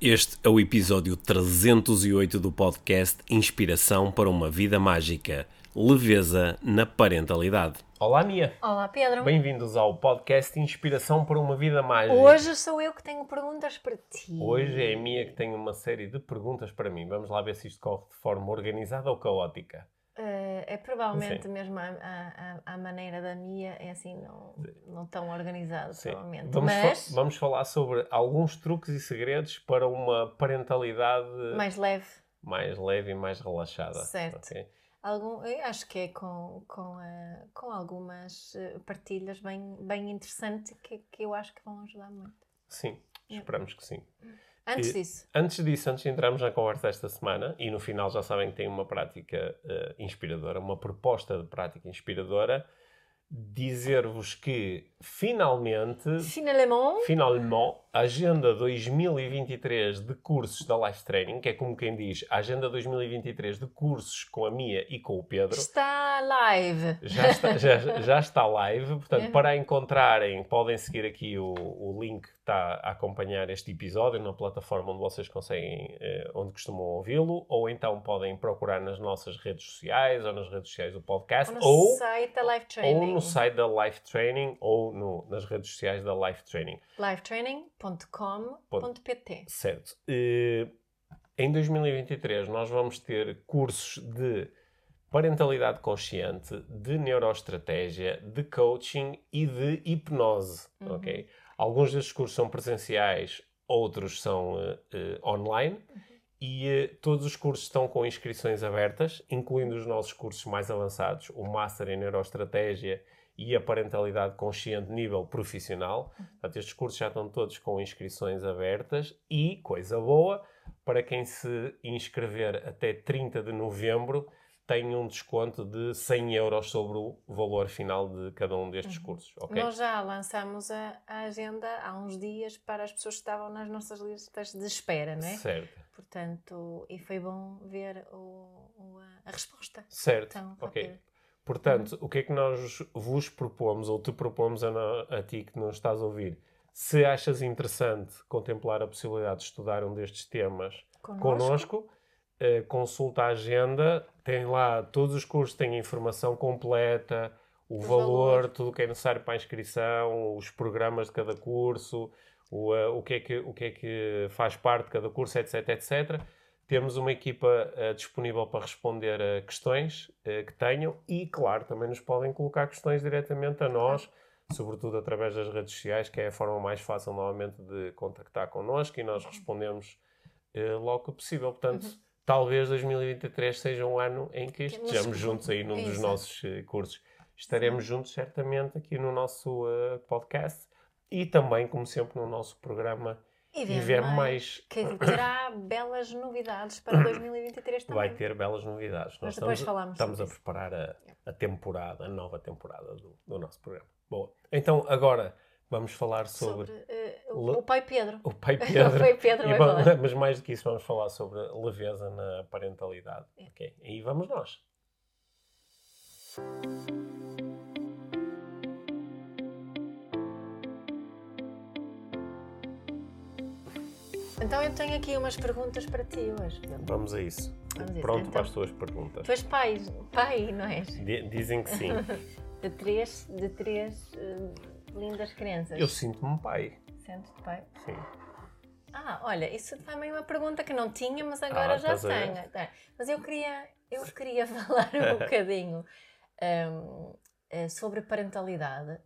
Este é o episódio 308 do podcast Inspiração para uma Vida Mágica Leveza na Parentalidade. Olá, Mia. Olá, Pedro. Bem-vindos ao podcast Inspiração para uma Vida Mágica. Hoje sou eu que tenho perguntas para ti. Hoje é a Mia que tem uma série de perguntas para mim. Vamos lá ver se isto corre de forma organizada ou caótica. Uh, é provavelmente Sim. mesmo a, a, a, maneira da Mia, é assim, não, não tão organizado, Sim. provavelmente. Vamos, Mas... fa vamos falar sobre alguns truques e segredos para uma parentalidade mais leve, mais leve e mais relaxada. Certo. Okay? Algum, eu acho que é com, com, uh, com algumas eh, partilhas bem, bem interessantes que, que eu acho que vão ajudar muito. Sim, esperamos que sim. Antes disso. Antes disso, antes de entrarmos na conversa esta semana, e no final já sabem que tem uma prática uh, inspiradora, uma proposta de prática inspiradora, dizer-vos que finalmente, finalement, finalmente, a Agenda 2023 de cursos da Life Training, que é como quem diz, Agenda 2023 de cursos com a Mia e com o Pedro, está live. Já está, já, já está live, portanto, é. para encontrarem, podem seguir aqui o, o link que está a acompanhar este episódio na plataforma onde vocês conseguem, eh, onde costumam ouvi-lo, ou então podem procurar nas nossas redes sociais ou nas redes sociais do podcast, ou no ou, site da Life Training. Ou no site da Life Training ou no, nas redes sociais da Life Training. lifetraining.com.pt Certo. Uh, em 2023 nós vamos ter cursos de parentalidade consciente, de neuroestratégia, de coaching e de hipnose, uhum. ok? Alguns desses cursos são presenciais, outros são uh, uh, online. Uhum. E uh, todos os cursos estão com inscrições abertas, incluindo os nossos cursos mais avançados, o Master em Neuroestratégia e a parentalidade consciente nível profissional. Portanto, estes cursos já estão todos com inscrições abertas e, coisa boa, para quem se inscrever até 30 de novembro, tem um desconto de 100 euros sobre o valor final de cada um destes uhum. cursos. Okay? Nós já lançamos a, a, agenda há uns dias para as pessoas que estavam nas nossas listas de espera, não é? Certo. Portanto, e foi bom ver o, o, a, resposta. Certo, então, ok. Portanto, o que é que nós vos propomos, ou te propomos a, a, ti que nos estás a ouvir? Se achas interessante contemplar a possibilidade de estudar um destes temas connosco, eh, consulta a agenda, tem lá todos os cursos, têm a informação completa, o, o valor, valor, tudo o que é necessário para a inscrição, os programas de cada curso, o, uh, o, que é que, o que é que faz parte de cada curso, etc, etc. Temos uma equipa uh, disponível para responder a questões uh, que tenham e, claro, também nos podem colocar questões diretamente a nós, sobretudo através das redes sociais, que é a forma mais fácil, normalmente, de contactar connosco e nós uhum. respondemos uh, logo que possível. Portanto, uhum. talvez 2023 seja um ano em que estejamos juntos aí num dos nossos cursos. Estaremos juntos, certamente, aqui no nosso podcast e também, como sempre, no nosso programa e ver, mais. mais. Que terá belas novidades para 2023 também. Vai ter belas novidades. Nós depois estamos, falamos estamos a preparar a, a, temporada, a nova temporada do, do, nosso programa. Boa. Então, agora vamos falar sobre... sobre uh, o, o, Pai Pedro. O Pai Pedro. o Pai Pedro vai falar. Mas mais do que isso, vamos falar sobre leveza na parentalidade. É. Okay. E vamos nós. Então eu tenho aqui umas perguntas para ti hoje. Vamos a isso. Vamos Pronto então, para as tuas perguntas. Tu és pai, pai, não és? dizem que sim. de três, de três uh, lindas crianças. Eu sinto-me pai. Sentes-te pai? Sim. Ah, olha, isso também é uma pergunta que não tinha, mas agora ah, já tenho. É, mas eu queria, eu queria falar um bocadinho um, eh, sobre parentalidade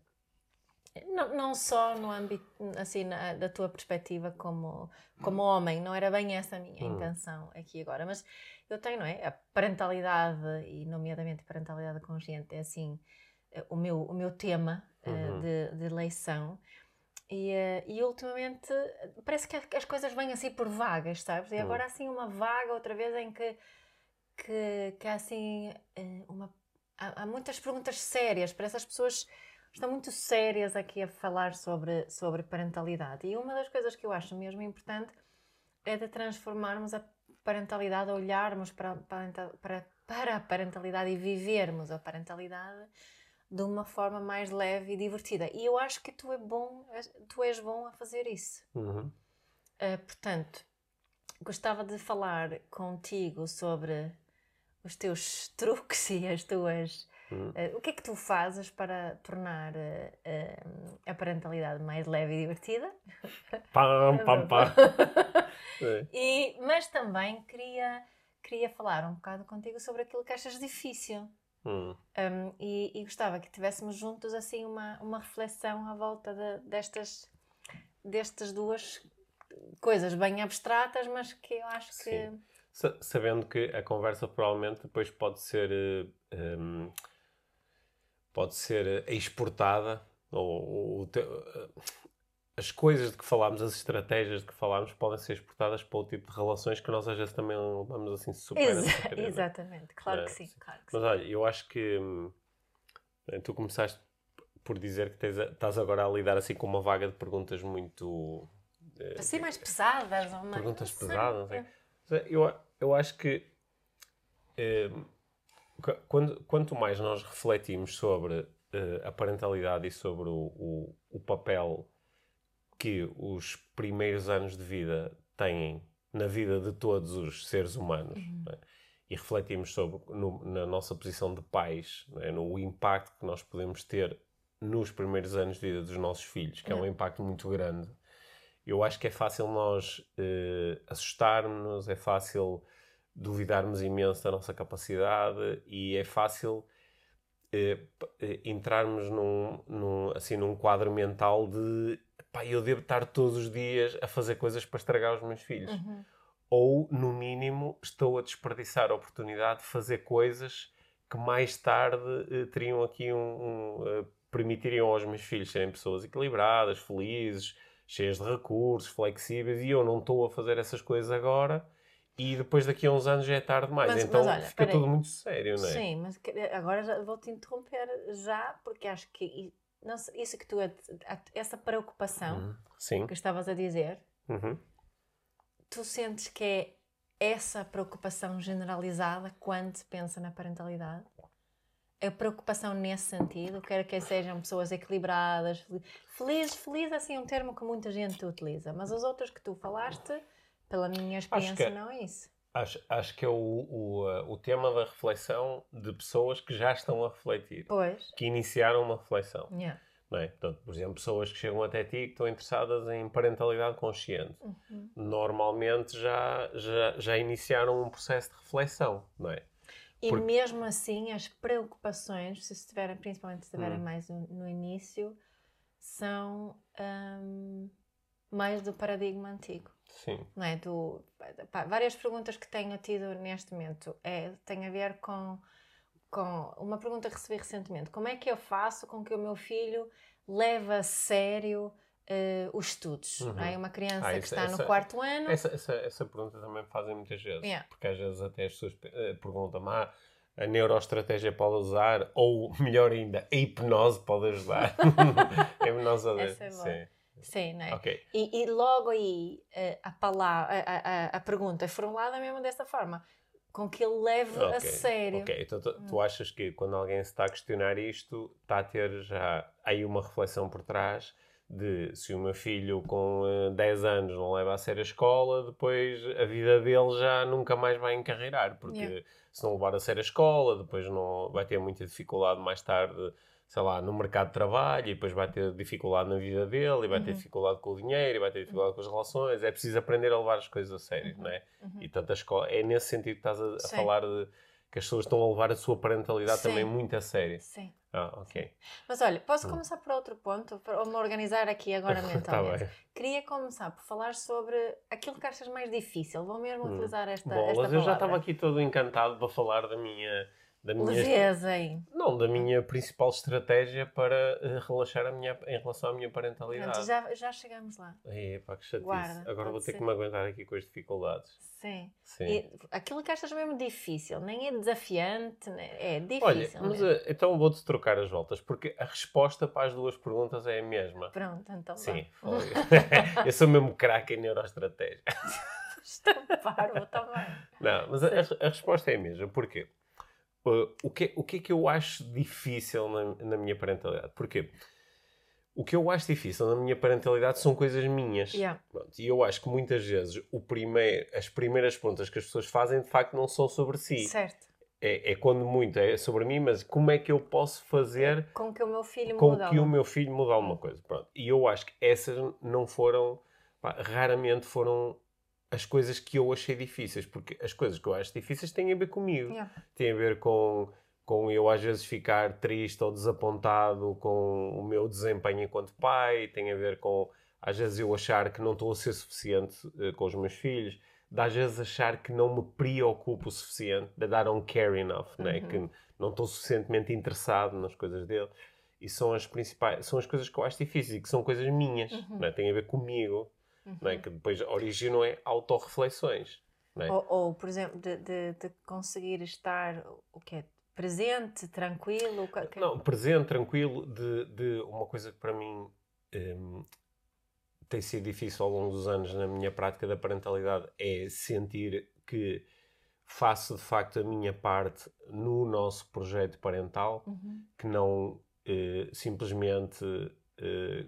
não, não só no âmbito, assim, na, da tua perspectiva como, como homem, não era bem essa a minha hum. intenção aqui agora, mas eu tenho, não é? A parentalidade, e nomeadamente parentalidade consciente, é assim, o meu, o meu tema eh, uhum. uh, de, de eleição. E, uh, e ultimamente parece que as coisas vêm assim por vagas, sabes? E hum. agora assim uma vaga outra vez em que, que, que há assim eh, uma, há, há muitas perguntas sérias para essas pessoas estão muito sérias aqui a falar sobre, sobre parentalidade. E uma das coisas que eu acho mesmo importante é de transformarmos a parentalidade, olharmos para, para, para a parentalidade e vivermos a parentalidade de uma forma mais leve e divertida. E eu acho que tu, é bom, tu és bom a fazer isso. Uhum. Uh, portanto, gostava de falar contigo sobre os teus truques e as tuas. Uh, o que é que tu fazes para tornar uh, uh, a parentalidade mais leve e divertida? Pam, pam, pam. e, mas também queria, queria falar um bocado contigo sobre aquilo que achas difícil. Hum. Um, e, e, gostava que tivéssemos juntos assim uma, uma reflexão à volta de, destas, destas duas coisas bem abstratas, mas que eu acho Sim. que. Sabendo que a conversa provavelmente depois pode ser. Um, pode ser exportada, ou, ou te, as coisas de que falámos, as estratégias de que falámos, podem ser exportadas para o tipo de relações que nós às vezes também vamos assim super. Exa querer, exatamente, claro, é? que sim, claro que Mas olha, eu acho que hum, tu começaste por dizer que tens, estás agora a lidar assim com uma vaga de perguntas muito para ser mais pesadas. Ou mais... Perguntas pesadas. Eu, eu acho que eh, quando, quanto mais nós refletimos sobre eh, a parentalidade e sobre o, o, o, papel que os primeiros anos de vida têm na vida de todos os seres humanos uhum. né? e refletimos sobre no, na nossa posição de pais, né? no impacto que nós podemos ter nos primeiros anos de vida dos nossos filhos, que uhum. é um impacto muito grande eu acho que é fácil nós uh, assustarmos, é fácil duvidarmos imenso da nossa capacidade e é fácil uh, entrarmos num, num, assim, num quadro mental de pá, eu devo estar todos os dias a fazer coisas para estragar os meus filhos. Uhum. Ou, no mínimo, estou a desperdiçar a oportunidade de fazer coisas que mais tarde uh, teriam aqui um, um permitiriam aos meus filhos serem pessoas equilibradas, felizes, cheias de recursos, flexíveis, e eu não estou a fazer essas coisas agora e depois daqui a uns anos já é tarde demais. Mas, então mas olha, fica tudo muito sério, não é? Sim, mas agora vou-te interromper já, porque acho que não, isso que tu, essa preocupação uhum. que estavas a dizer, uhum. tu sentes que é essa preocupação generalizada quando se pensa na parentalidade? a preocupação nesse sentido, quer que sejam pessoas equilibradas, felizes, feliz assim é um termo que muita gente utiliza, mas os outros que tu falaste, pela minha experiência, não é isso. Acho, acho que é o, o, o tema da reflexão de pessoas que já estão a refletir, pois. que iniciaram uma reflexão. Yeah. Não é? Portanto, por exemplo, pessoas que chegam até ti que estão interessadas em parentalidade consciente, uhum. normalmente já, já, já iniciaram um processo de reflexão, não é? E Porque... mesmo assim, as preocupações, se estiverem, principalmente se estiverem hum. mais no, no, início, são um, mais do paradigma antigo. Sim. Não é? Do, pá, várias perguntas que tenho tido neste momento é, têm a ver com, com uma pergunta que recebi recentemente. Como é que eu faço com que o meu filho leve a sério Uh, os estudos. Uhum. Não é? Uma criança ah, que está essa, no quarto ano. Essa, essa, essa pergunta também fazem muitas vezes, yeah. porque às vezes até as pessoas uh, perguntam: ah, a neuroestratégia pode usar, ou melhor ainda, a hipnose pode ajudar. a hipnose essa é boa. Sim. Sim, não é? Okay. E, e, logo aí uh, a, palavra, a, a, a pergunta é formulada mesmo dessa forma com que ele leve okay. a sério. Ok, então tu, tu, hum. achas que quando alguém se está a questionar isto, está a ter já aí uma reflexão por trás de se o meu filho com uh, eh, 10 anos não leva a sério a escola, depois a vida dele já nunca mais vai encarreirar, porque yeah. se não levar a sério a escola, depois não vai ter muita dificuldade mais tarde, sei lá, no mercado de trabalho, e depois vai ter dificuldade na vida dele, e vai uhum. ter dificuldade com o dinheiro, e vai ter dificuldade uhum. com as relações. É preciso aprender a levar as coisas a sério, uhum. não é? Uhum. E tanto a escola, é nesse sentido que estás a, a falar de que as pessoas estão a levar a sua parentalidade Sim. também muito a sério. Sim. Ah, ok. Mas olha, posso hum. começar por outro ponto, para me organizar aqui agora tá mentalmente. tá Queria começar por falar sobre aquilo que achas mais difícil. Vou mesmo hum. utilizar esta, Bolas, esta palavra. eu já estava aqui todo encantado para falar da minha da minha leveza hein? não da minha principal estratégia para uh, relaxar a minha em relação à minha parentalidade. Pronto, já já chegamos lá. Aí, pá, que chatice. Guarda, agora vou ter ser. que me aguentar aqui com as dificuldades. Sim, sim. E aquilo que achas mesmo difícil nem é desafiante é difícil olha mas uh, então vou-te trocar as voltas porque a resposta para as duas perguntas é a mesma. Pronto então sim eu sou mesmo craque em neuroestratégia. Estou parvo também não mas a, a, a resposta é a mesma. Porquê Uh, o, que, o que é que eu acho difícil na, na minha parentalidade? Porquê? o que eu acho difícil na minha parentalidade são coisas minhas. Yeah. Pronto, e eu acho que muitas vezes o primeiro, as primeiras perguntas que as pessoas fazem de facto não são sobre si. Certo. É, é quando muito é sobre mim, mas como é que eu posso fazer com que o meu filho com muda que o meu filho mude alguma coisa. Pronto. E eu acho que essas não foram, pá, raramente foram as coisas que eu achei difíceis, porque as coisas que eu acho difíceis têm a ver comigo. Yeah. Tem a ver com, com eu às vezes ficar triste ou desapontado com o meu desempenho enquanto pai, tem a ver com às vezes eu achar que não estou a ser suficiente eh, com os meus filhos, de às vezes achar que não me preocupo o suficiente, de dar um care enough, né? Uhum. que não estou suficientemente interessado nas coisas dele. E são as principais, são as coisas que eu acho difíceis e que são coisas minhas, Uhum. né? têm a ver comigo, né? que depois originam em autorreflexões. Né? Ou, ou, por exemplo, de, de, de conseguir estar o que é presente, tranquilo. que- Não, presente, tranquilo, de, de uma coisa que para mim hum, tem sido difícil ao longo dos anos na minha prática da parentalidade é sentir que faço de facto a minha parte no nosso projeto parental, Uhum. que não eh, simplesmente eh,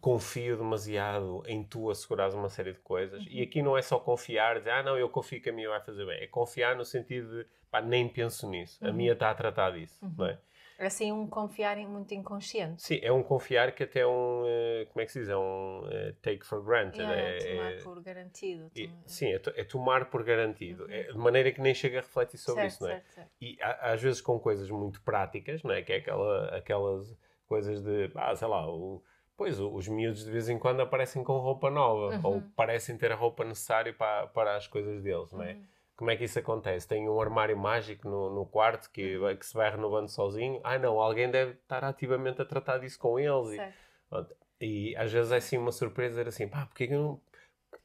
confio demasiado em tu assegurares uma série de coisas. E aqui não é só confiar, dizer, ah, não, eu confio que a minha vai fazer bem. É confiar no sentido de, pá, nem penso nisso. A minha está a tratar disso, não é? É assim um confiar muito inconsciente. Sim, é um confiar que até é um, eh, como é que se diz? É um eh, take for granted. Yeah, é, tomar é- por garantido. tomar- sim, é, é tomar por garantido. É de maneira que nem chega a refletir sobre certo, isso, não é? certo, certo. E às vezes com coisas muito práticas, não é? Que é aquela, aquelas coisas de, ah, sei lá, o, pois os miúdos de vez em quando aparecem com roupa nova Uhum. ou parecem ter a roupa necessária para, para as coisas deles, não é? Uhum. Como é que isso acontece? Tem um armário mágico no, no quarto que, vai- que se vai renovando sozinho? Ah, não, alguém deve estar ativamente a tratar disso com eles. E, Certo. E às vezes é assim uma surpresa, dizer assim, pá, porque é que eu não,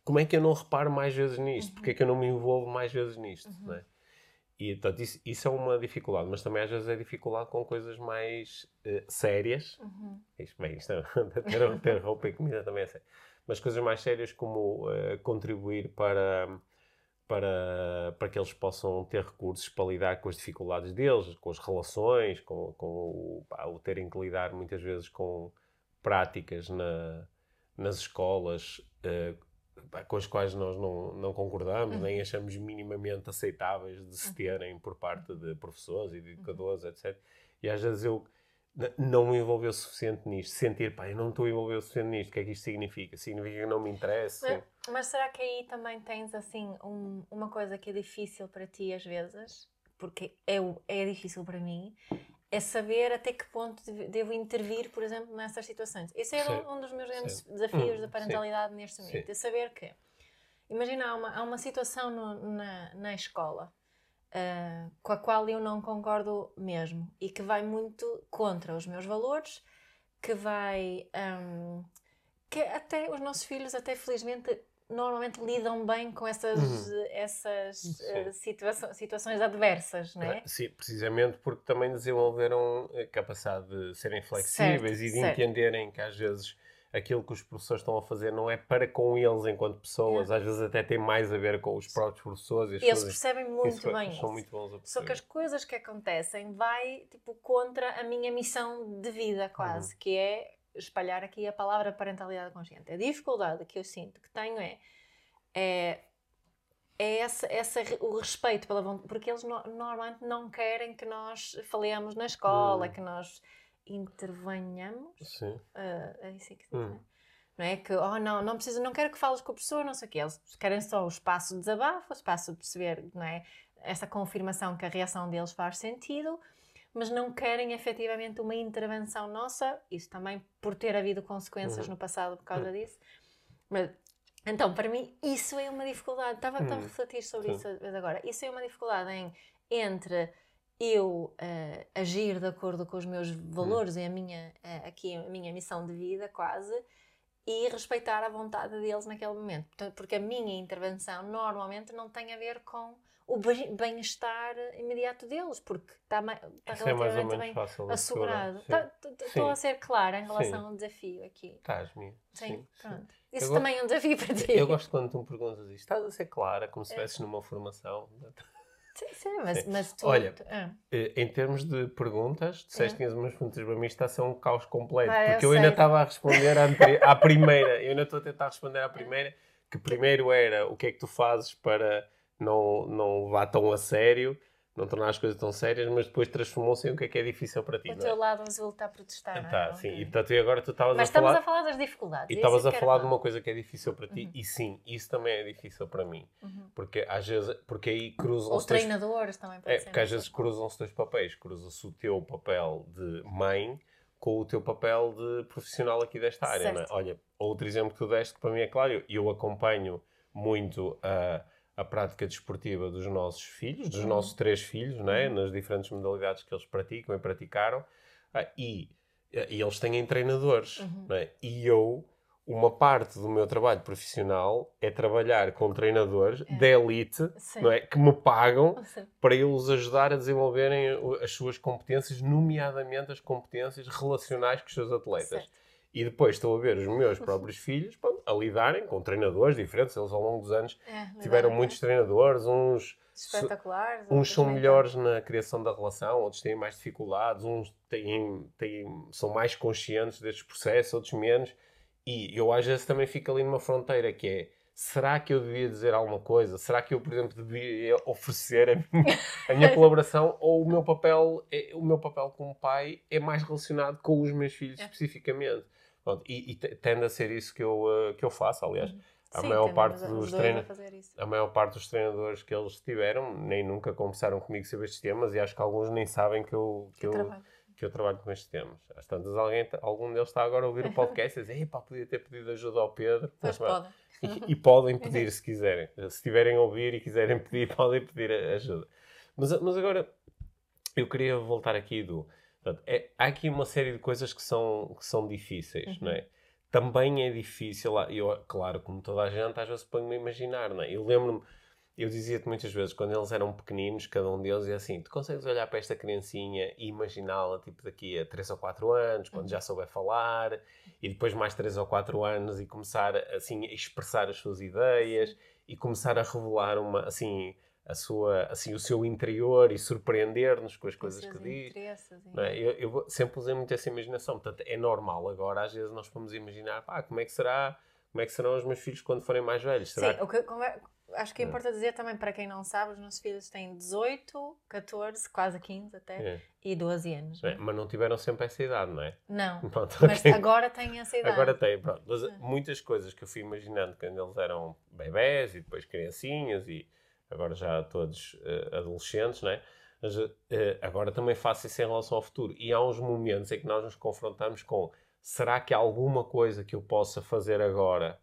como é que eu não reparo mais vezes nisto? Porque é que eu não me envolvo mais vezes nisto? não é? E portanto, isso, isso é uma dificuldade, mas também às vezes é dificuldade com coisas mais eh, sérias. Uhum. Isto, bem, isto é, ter, ter roupa e comida também é sério. Mas coisas mais sérias como eh, contribuir para, para, para que eles possam ter recursos para lidar com as dificuldades deles, com as relações, com, com o, pá, o terem que lidar muitas vezes com práticas na, nas escolas pá, com as quais nós não, não concordamos, nem achamos minimamente aceitáveis de se terem por parte de professores e de educadores, etc. E às vezes eu não me envolver o suficiente nisto, sentir, pá, eu não estou a envolver o suficiente nisto, o que é que isto significa? Significa que não me interessa? Mas, mas será que aí também tens assim um- uma coisa que é difícil para ti às vezes? Porque é, é difícil para mim. É saber até que ponto dev- devo intervir, por exemplo, nessas situações. Esse é Sim. um, um dos meus grandes Sim. desafios Hum, da parentalidade neste momento. Sim. É saber que, imagina, há uma, há uma situação no- na, na escola ah, com a qual eu não concordo mesmo e que vai muito contra os meus valores, que vai. ahm, que até os nossos filhos, até felizmente, normalmente lidam bem com essas, essas Uhum. Sim. eh, situa situações adversas, não é? Sim, precisamente porque também desenvolveram a capacidade de serem flexíveis e de certo. entenderem que às vezes aquilo que os professores estão a fazer não é para com eles enquanto pessoas, às vezes até tem mais a ver com os próprios professores e Eles percebem muito isso é- bem São isso. muito bons a Só que as perceber. coisas que acontecem vai tipo contra a minha missão de vida quase, que é espalhar aqui a palavra parentalidade consciente. A dificuldade que eu sinto que tenho é é, é essa, essa, o respeito pela vontade, porque eles no- normalmente não querem que nós falemos na escola, Hum. que nós intervenhamos. Sim. Ah, é isso que se Hum. não é? Não é que, oh não, não preciso, não quero que fales com a pessoa, não sei o quê. Eles querem só o espaço de desabafo, o espaço de perceber, não é? Essa confirmação que a reação deles faz sentido, mas não querem efetivamente uma intervenção nossa, isso também por ter havido consequências Uhum. no passado por causa disso. Mas, então, para mim, isso é uma dificuldade. Estava, estava a refletir sobre Sim. isso agora. Isso é uma dificuldade em, entre eu eh, agir de acordo com os meus valores e a minha, eh, aqui a minha missão de vida, quase, e respeitar a vontade deles naquele momento. Porque a minha intervenção normalmente não tem a ver com o bem- bem-estar imediato deles, porque está, está Isso é mais ou relativamente menos bem fácil assegurado. assegurar. Tá- Sim. Estou a ser clara em Sim. relação ao desafio aqui. Estás-me. Sim, Sim, sim. pronto. Isso Eu também é um desafio para ti. Eu gosto quando tu me perguntas isto. Estás a ser clara, como se estivesses numa formação. Sim, sim, mas, sim. mas tu. Olha, tu, ah. em termos de perguntas, disseste que tinhas umas perguntas para mim, está a ser um caos completo. Vai, porque eu, eu ainda estava a responder à, à primeira, eu ainda estou a tentar responder à primeira, que primeiro era o que é que tu fazes para não, não levar tão a sério não tornar as coisas tão sérias, mas depois transformou-se em o que é que é difícil para ti. O teu é? lado azul está a protestar, não é? Tá, sim. E portanto, e agora tu estavas a falar... Mas estamos a falar das dificuldades. E estavas a falar de uma coisa que é difícil para ti, uhum. e sim, isso também é difícil para mim. Uhum. Porque às vezes, porque aí cruzam-se... Ou treinadores dois... também É, porque às vezes cruzam-se dois papéis. Cruza-se o teu papel de mãe com o teu papel de profissional aqui desta área, é? Olha, outro exemplo que tu deste, que para mim é claro, eu, eu acompanho muito a... Uh, a prática desportiva dos nossos filhos, dos uhum. nossos três filhos, né? nas diferentes modalidades que eles praticam e praticaram, ah, e, e, eles têm treinadores. Uhum. Né? E eu, uma parte do meu trabalho profissional é trabalhar com treinadores é. de elite não é? que me pagam Sim. para eu os ajudar a desenvolverem as suas competências, nomeadamente as competências relacionais com os seus atletas. Certo. E depois estou a ver os meus próprios filhos pronto, a lidarem com treinadores diferentes. Eles, ao longo dos anos, é, tiveram muitos treinadores. Uns, Espetaculares. Uns são melhores na criação da relação, outros têm mais dificuldades, uns têm, têm, são mais conscientes destes processos, outros menos. E eu, às vezes, também fico ali numa fronteira que é será que eu devia dizer alguma coisa? Será que eu, por exemplo, devia oferecer a minha, a minha colaboração? Ou o meu papel, é, o meu papel como pai é mais relacionado com os meus filhos é. especificamente? Pronto, e, e, tende a ser isso que eu, uh, que eu faço, aliás. Uhum. A Sim, maior parte dos treinadores, a maior parte dos treinadores que eles tiveram nem nunca conversaram comigo sobre estes temas e acho que alguns nem sabem que eu, que, que eu, trabalho. que eu trabalho com estes temas. Às tantas alguém, algum deles está agora a ouvir o podcast e diz, pá, podia ter pedido ajuda ao Pedro. Pois podem. E, e, podem pedir se quiserem. Se tiverem a ouvir e quiserem pedir, podem pedir ajuda. Mas, mas agora, eu queria voltar aqui do Portanto, é, há aqui uma série de coisas que são, que são difíceis, uhum. não é? Também é difícil, eu, claro, como toda a gente, às vezes ponho-me a imaginar, não é? Eu lembro-me, eu dizia-te muitas vezes, quando eles eram pequeninos, cada um deles, é assim, tu consegues olhar para esta criancinha e imaginá-la, tipo, daqui a 3 ou 4 anos, quando já uhum. souber falar, e depois mais 3 ou 4 anos e começar, assim, a expressar as suas ideias, e começar a revelar uma, assim, a sua, assim, o seu interior e surpreender-nos com as coisas que diz. É? Eu, eu, sempre usei muito essa imaginação, portanto é normal agora, às vezes nós vamos imaginar, pá, como é que será, como é que serão os meus filhos quando forem mais velhos? Será Sim, que... o que, é, acho que é importa dizer também para quem não sabe, os nossos filhos têm 18, 14, quase 15 até, é. e 12 anos. É, mas não tiveram sempre essa idade, não é? Não, pronto, mas okay. agora têm essa idade. Agora têm, pronto. Mas muitas coisas que eu fui imaginando quando eles eram bebés e depois criancinhas e agora já todos uh, adolescentes, né? Mas uh, agora também faço isso em relação ao futuro. E há uns momentos em que nós nos confrontamos com será que há alguma coisa que eu possa fazer agora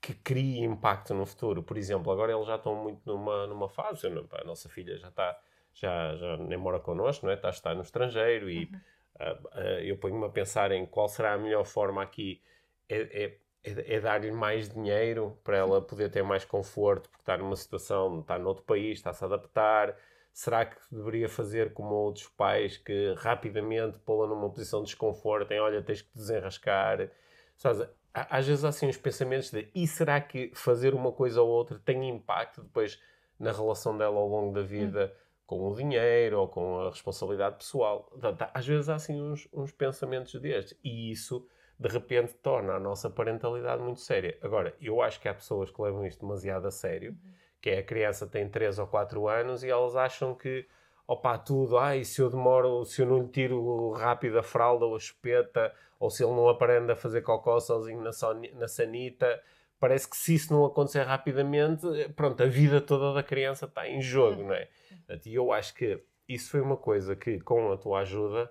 que crie impacto no futuro? Por exemplo, agora eles já estão muito numa, numa fase, a nossa filha já está, já, já nem mora connosco, não é? está, está no estrangeiro e uhum. uh, eu ponho-me a pensar em qual será a melhor forma aqui. É, é é, é dar-lhe mais dinheiro para ela poder ter mais conforto, porque está numa situação, está noutro país, está-se a adaptar. Será que deveria fazer como outros pais que rapidamente pô-la numa posição de desconforto, em olha, tens que desenrascar? Sabes, às vezes há assim uns pensamentos de e será que fazer uma coisa ou outra tem impacto depois na relação dela ao longo da vida hum. com o dinheiro ou com a responsabilidade pessoal? Às vezes há assim uns, uns pensamentos destes e isso de repente torna a nossa parentalidade muito séria. Agora, eu acho que há pessoas que levam isto demasiado a sério, que é a criança tem 3 ou 4 anos e elas acham que, opa, tudo, ai, se eu demoro, se eu não lhe tiro rápido a fralda ou a chupeta, ou se ele não aprende a fazer cocó sozinho na, na sanita, parece que se isso não acontecer rapidamente, pronto, a vida toda da criança está em jogo, não é? E eu acho que isso foi uma coisa que, com a tua ajuda,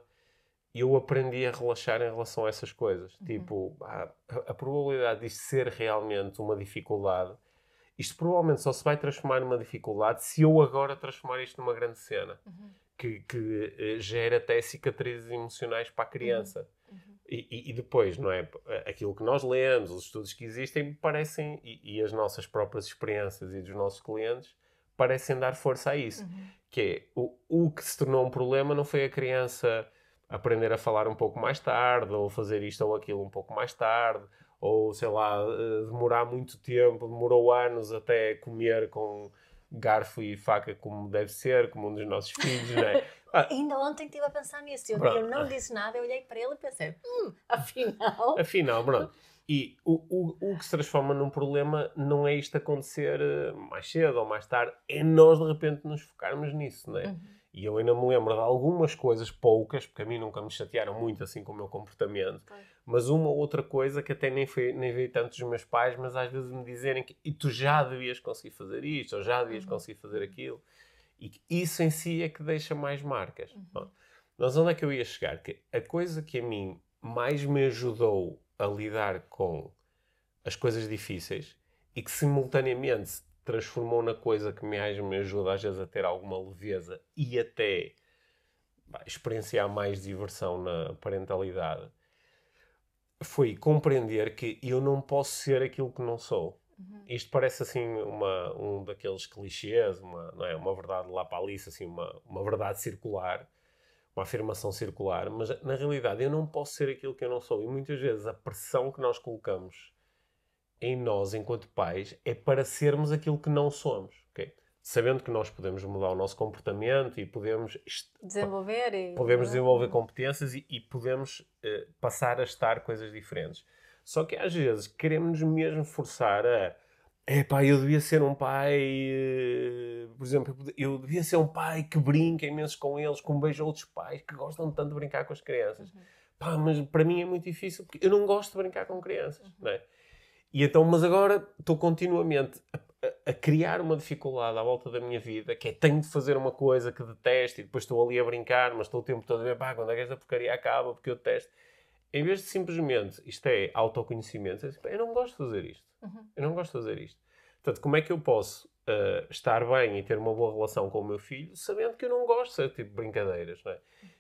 eu aprendi a relaxar em relação a essas coisas. Uhum. Tipo, a, a, probabilidade disto ser realmente uma dificuldade, isto provavelmente só se vai transformar numa dificuldade se eu agora transformar isto numa grande cena. Uhum. Que, que eh, gera até cicatrizes emocionais para a criança. Uhum. uhum. E, e, depois, não é? Aquilo que nós lemos, os estudos que existem, parecem, e, e, as nossas próprias experiências e dos nossos clientes, parecem dar força a isso. Uhum. Que é, o, o que se tornou um problema não foi a criança aprender a falar um pouco mais tarde, ou fazer isto ou aquilo um pouco mais tarde, ou sei lá, eh, demorar muito tempo, demorou anos até comer com garfo e faca como deve ser, como um dos nossos filhos, não é? Ah, Ainda ontem estive a pensar nisso. Eu, eu, não disse nada, eu olhei para ele e pensei, hum, afinal. Afinal, pronto. E o, o, o que se transforma num problema não é isto acontecer eh, mais cedo ou mais tarde, é nós de repente nos focarmos nisso, não é? Uhum. E eu ainda me lembro de algumas coisas, poucas, porque a mim nunca me chatearam muito assim com o meu comportamento, mas uma ou outra coisa que até nem, foi, nem vi tanto dos meus pais, mas às vezes me dizerem que e tu já devias conseguir fazer isto, ou já devias uhum. conseguir fazer aquilo. E isso em si é que deixa mais marcas. Uhum. Bom, mas onde é que eu ia chegar? Que a coisa que a mim mais me ajudou a lidar com as coisas difíceis e que simultaneamente transformou na coisa que mais me ajuda às vezes a ter alguma leveza e até bah, experienciar mais diversão na parentalidade foi compreender que eu não posso ser aquilo que não sou. Uhum. Isto parece assim uma, um daqueles clichês, uma, não é? uma verdade lá para Alice, assim, uma, uma verdade circular, uma afirmação circular, mas na realidade eu não posso ser aquilo que eu não sou. E muitas vezes a pressão que nós colocamos em nós, enquanto pais, é para sermos aquilo que não somos. Okay? Sabendo que nós podemos mudar o nosso comportamento e podemos desenvolver, e... podemos desenvolver competências e, e podemos uh, passar a estar coisas diferentes. Só que às vezes queremos mesmo forçar a é pá, eu devia ser um pai, uh, por exemplo, eu devia ser um pai que brinca imenso com eles, com um beijo a outros pais que gostam tanto de brincar com as crianças. Uhum. Pá, mas para mim é muito difícil porque eu não gosto de brincar com crianças, uhum. não é? E então, mas agora estou continuamente a, a, criar uma dificuldade à volta da minha vida, que é tenho de fazer uma coisa que detesto e depois estou ali a brincar, mas estou o tempo todo a ver, pá, quando é que esta porcaria acaba, porque eu detesto. Em vez de simplesmente, isto é autoconhecimento, eu não gosto de fazer isto. Uhum. Eu não gosto de fazer isto. Portanto, como é que eu posso uh, estar bem e ter uma boa relação com o meu filho, sabendo que eu não gosto de ser tipo brincadeiras, não é?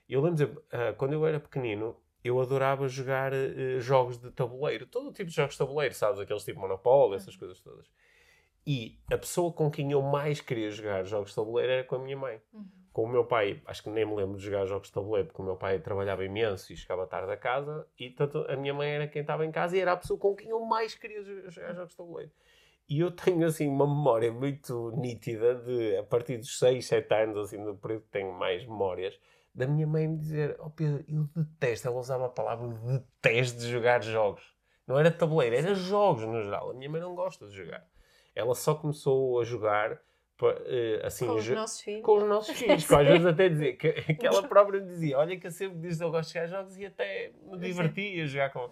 Eu lembro, de, uh, quando eu era pequenino, eu adorava jogar uh, jogos de tabuleiro. Todo tipo de jogos de tabuleiro, sabes? Aqueles tipo Monopólio, essas coisas todas. E a pessoa com quem eu mais queria jogar jogos de tabuleiro era com a minha mãe. Uhum. Com o meu pai, acho que nem me lembro de jogar jogos de tabuleiro, porque o meu pai trabalhava imenso e chegava tarde a casa, e tanto a minha mãe era quem estava em casa e era a pessoa com quem eu mais queria jogar jogos de tabuleiro. E eu tenho, assim, uma memória muito nítida de, a partir dos 6, 7 anos, assim, do período que tenho mais memórias, da minha mãe me dizer: Oh Pedro, eu detesto, ela usava a palavra detesto de jogar jogos. Não era tabuleiro, era jogos no geral. A minha mãe não gosta de jogar. Ela só começou a jogar eh, assim, com os nossos filhos. Com os nossos filhos, que às vezes até dizia, que, que ela própria dizia: Olha, que eu sempre disse que eu gosto de jogar jogos e até me divertia a jogar com.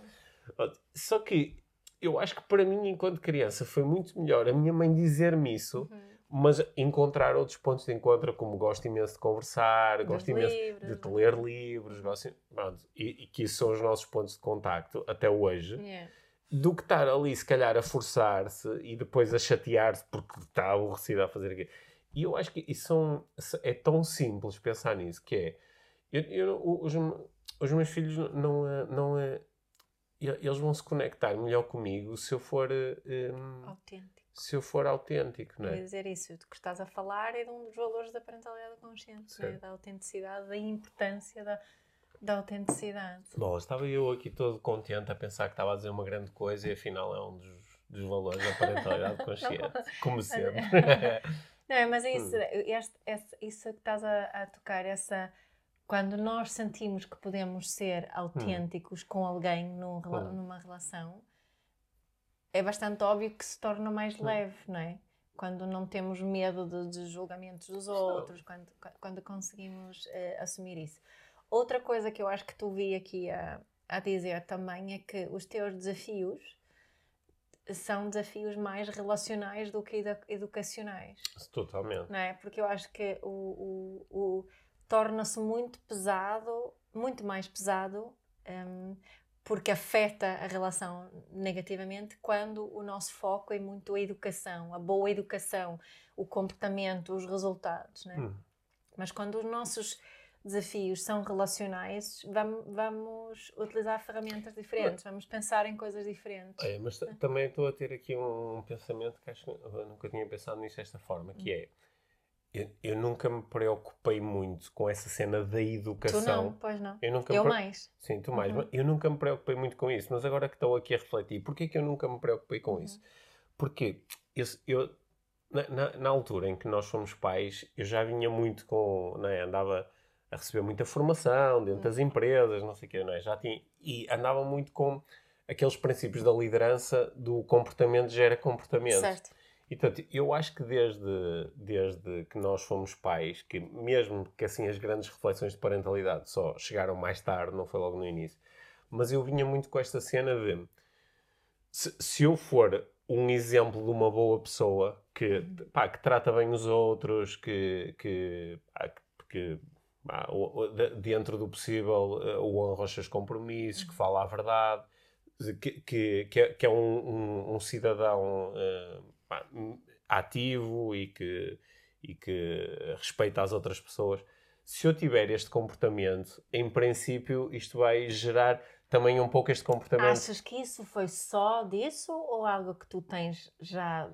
Só que eu acho que para mim, enquanto criança, foi muito melhor a minha mãe dizer-me isso. Uhum mas encontrar outros pontos de encontro, como gosto imenso de conversar, gosto imenso livros, de ler livros, gosto, pronto, e, e, que isso são os nossos pontos de contacto até hoje, yeah. do que estar ali, se calhar, a forçar-se e depois a chatear-se porque está aborrecido a fazer aquilo. E eu acho que isso são, é tão simples pensar nisso, que é, eu, eu, os, os meus filhos não, não, não, eles vão se conectar melhor comigo se eu for um, autêntico se eu for autêntico, não é? Eu dizer isso, o que estás a falar é de um dos valores da parentalidade consciente, é? da autenticidade, da importância da, da autenticidade. Bom, estava eu aqui todo contente a pensar que estava a dizer uma grande coisa e afinal é um dos, dos valores da parentalidade consciente, como sempre. não, mas é isso, hum. este, este, isso que estás a, a, tocar, essa quando nós sentimos que podemos ser hum. autênticos hum. com alguém num, hum. numa relação, é bastante óbvio que se torna mais Sim. leve, não é? Quando não temos medo de, de julgamentos dos outros, quando, quando conseguimos uh, assumir isso. Outra coisa que eu acho que tu vi aqui a, a dizer também é que os teus desafios são desafios mais relacionais do que edu educacionais. Totalmente. Não é? Porque eu acho que o, o, o torna-se muito pesado, muito mais pesado, um, porque afeta a relação negativamente quando o nosso foco é muito a educação, a boa educação, o comportamento, os resultados. Né? Hum. Mas quando os nossos desafios são relacionais, vamos, vamos utilizar ferramentas diferentes, vamos pensar em coisas diferentes. É, mas também estou a ter aqui um pensamento que acho que nunca tinha pensado nisso desta forma, que hum. é eu, eu, nunca me preocupei muito com essa cena da educação. Tu não, pois não. Eu, nunca eu pre... mais. Sim, tu mais. Uhum. Eu nunca me preocupei muito com isso, mas agora que estou aqui a refletir, porquê que eu nunca me preocupei com uhum. isso? Porque eu, eu, na, na, na, altura em que nós fomos pais, eu já vinha muito com. Né, andava a receber muita formação dentro das hum. empresas, não sei o quê, não é? Já tinha, e andava muito com aqueles princípios da liderança do comportamento gera comportamento. Certo. E, portanto, eu acho que desde, desde que nós fomos pais, que mesmo que assim as grandes reflexões de parentalidade só chegaram mais tarde, não foi logo no início, mas eu vinha muito com esta cena de se, se eu for um exemplo de uma boa pessoa que, pá, que trata bem os outros, que, que, pá, que pá, dentro do possível eh, o honra os seus compromissos, que fala a verdade, que, que, que é, que é um, um, um, cidadão uh, pá, ativo e que, e que respeita as outras pessoas. Se eu tiver este comportamento, em princípio, isto vai gerar também um pouco este comportamento. Achas que isso foi só disso ou algo que tu tens já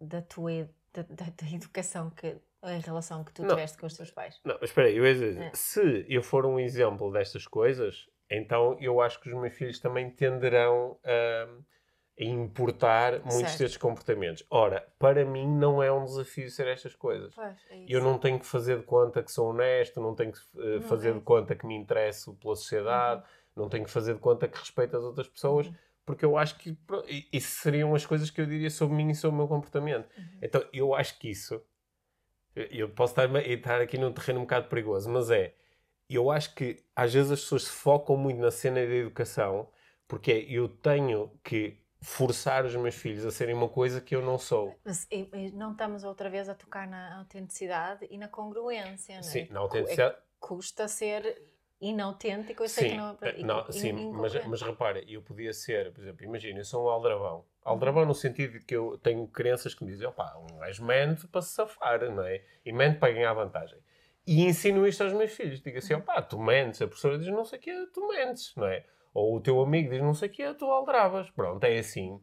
da tua da, da, da educação que a relação que tu não, tiveste com os teus pais? Não, mas espera aí, eu dizer, é. se eu for um exemplo destas coisas, então eu acho que os meus filhos também tenderão a, a importar muitos certo. destes comportamentos. Ora, para mim não é um desafio ser estas coisas. Pois, é eu não tenho que fazer de conta que sou honesto, não tenho que uh, fazer é. de conta que me interesso pela sociedade. Uhum não tenho que fazer de conta que respeito as outras pessoas, uhum. porque eu acho que isso seriam as coisas que eu diria sobre mim e sobre o meu comportamento. Uhum. Então eu acho que isso, eu posso estar, estar aqui num terreno um bocado perigoso, mas é, eu acho que às vezes as pessoas se focam muito na cena da educação, porque é, eu tenho que forçar os meus filhos a serem uma coisa que eu não sou. Mas não estamos outra vez a tocar na autenticidade e na congruência, não é? Sim, na autenticidade. É, custa ser inautêntico, eu sei sim, que não... Eh, não sim, mas, mas repara, eu podia ser, por exemplo, imagina, eu sou um aldrabão. Aldrabão uhum. no sentido de que eu tenho crenças que me dizem, opá, um gajo mente para se safar, não é? E mente para ganhar vantagem. E ensino isto aos meus filhos. Digo assim, uhum. opá, tu mentes. A professora diz não sei o que, tu mentes, não é? Ou o teu amigo diz não sei o que, tu aldravas. Pronto, é assim.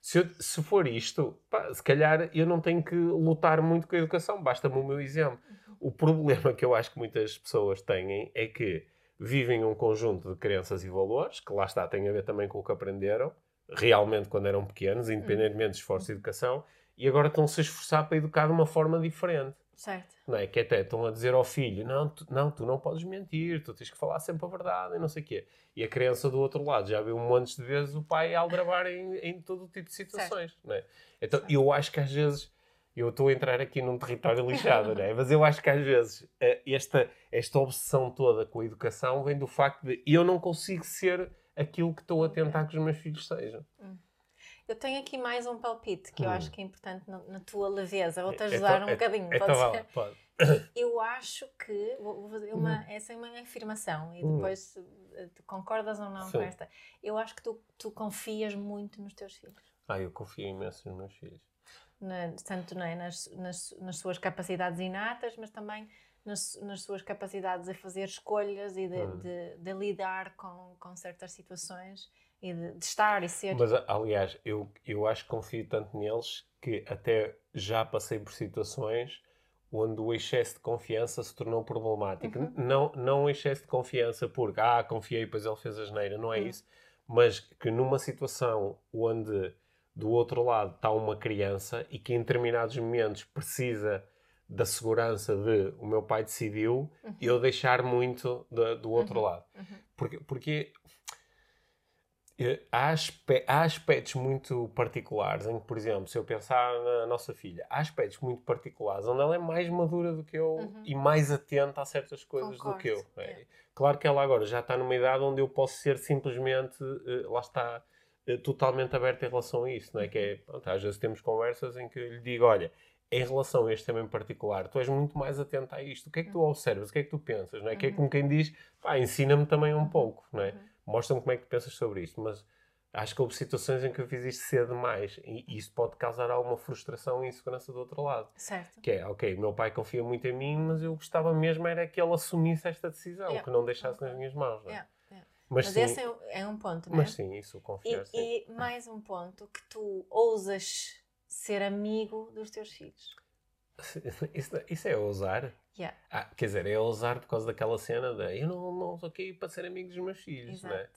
Se, eu, se for isto, pá, se calhar eu não tenho que lutar muito com a educação, basta-me o meu exemplo. O problema que eu acho que muitas pessoas têm é que vivem um conjunto de crenças e valores, que lá está, tem a ver também com o que aprenderam, realmente quando eram pequenos, independentemente de esforço e educação, e agora estão-se a esforçar para educar de uma forma diferente. Certo. Não é? Que até estão a dizer ao filho: não tu, não, tu não podes mentir, tu tens que falar sempre a verdade e não sei o quê. E a criança do outro lado já viu um monte de vezes o pai aldrabar em, em todo tipo de situações. Não é? Então certo. eu acho que às vezes eu estou a entrar aqui num território lixado, não é? Mas eu acho que às vezes eh, esta, esta obsessão toda com a educação vem do facto de eu não consigo ser aquilo que estou a tentar que os meus filhos sejam. Hum. Eu tenho aqui mais um palpite que hum. eu acho que é importante na, na tua leveza. Vou-te ajudar então, um bocadinho. Então, pode ser? pode. Eu acho que. Vou fazer uma, hum. Essa é uma afirmação e hum. depois hum. tu concordas ou não Sim. com esta. Eu acho que tu, tu confias muito nos teus filhos. Ah, eu confio imenso nos meus filhos na, tanto é, nas, nas, nas, suas capacidades inatas, mas também nas, nas suas capacidades de fazer escolhas e de, hum. de, de lidar com, com certas situações e de, de, estar e ser. Mas, aliás, eu, eu acho que confio tanto neles que até já passei por situações onde o excesso de confiança se tornou problemático. Uhum. Não, não o excesso de confiança porque, ah, confiei, pois ele fez a geneira, não é uhum. isso. Mas que numa situação onde do outro lado está uma criança e que em determinados momentos precisa da segurança de o meu pai decidiu uhum. eu deixar muito de, do outro uhum. lado. Uhum. Porque, porque há, aspe há aspectos muito particulares em que, por exemplo, se eu pensar na nossa filha, há aspectos muito particulares onde ela é mais madura do que eu uhum. e mais atenta a certas coisas Concordo. do que eu. É. Claro que ela agora já está numa idade onde eu posso ser simplesmente, uh, lá está, eh, totalmente aberto em relação a isso, não é? Que é, pronto, às vezes temos conversas em que eu lhe digo, olha, em relação a este tema em particular, tu és muito mais atento a isto. O que é que tu uhum. observas? O que é que tu pensas? Não é? Uhum. Que é como quem diz, pá, ensina-me também um uhum. pouco, não é? Mostra-me como é que tu pensas sobre isto. Mas acho que houve situações em que eu fiz isto cedo demais e isso pode causar alguma frustração e insegurança do outro lado. Certo. Que é, ok, meu pai confia muito em mim, mas eu gostava mesmo era que ele assumisse esta decisão, yeah. que não deixasse nas minhas mãos, não é? Yeah. Mas, mas sim, esse é, é, um ponto, não é? Mas sim, isso confiar. E, e mais um ponto, que tu ousas ser amigo dos teus filhos. Isso, isso é ousar? Yeah. Ah, quer dizer, é ousar por causa daquela cena de eu não, não sou aqui para ser amigo dos meus filhos, Exato. não é?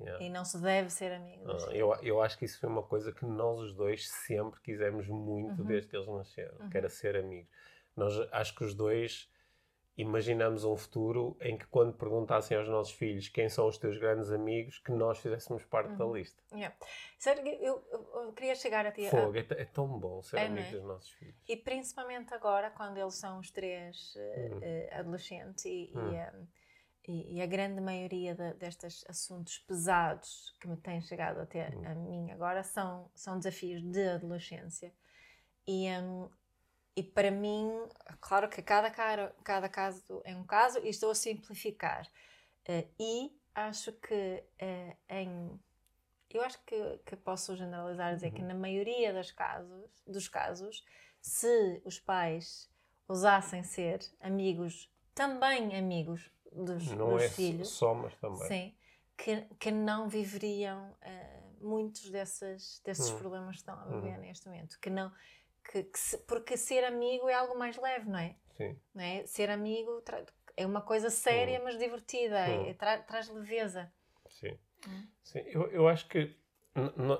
Yeah. E não se deve ser amigo dos filhos. Eu, eu acho que isso foi uma coisa que nós os dois sempre quisemos muito uhum. desde que eles nasceram, uhum. que era ser amigos. Nós acho que os dois imaginamos um futuro em que quando perguntassem aos nossos filhos quem são os teus grandes amigos, que nós fizéssemos parte uhum. da lista. Yeah. Sério, eu, eu, queria chegar a ti. Fogo, a... é, é, tão bom ser é, amigo é? dos nossos filhos. E principalmente agora, quando eles são os três uh, uh, adolescentes e, hum. e, um, e, e, a grande maioria de, destes assuntos pesados que me têm chegado até a mim agora são, são desafios de adolescência. E, um, e para mim, claro que cada, cada caso é um caso, e estou a simplificar. Uh, e acho que uh, em. Eu acho que, que posso generalizar dizer uhum. que na maioria dos casos, dos casos, se os pais ousassem ser amigos, também amigos dos, não dos é filhos. Só, mas também. Sim, que, que não viveriam uh, muitos desses, desses hum. problemas que estão a viver hum. neste momento. Que não, que, que se, porque ser amigo é algo mais leve, não é? Sim. Não é? Ser amigo é uma coisa séria, hum. mas divertida, hum. é, tra traz leveza. Sim. Hum. Sim. Eu, eu acho que,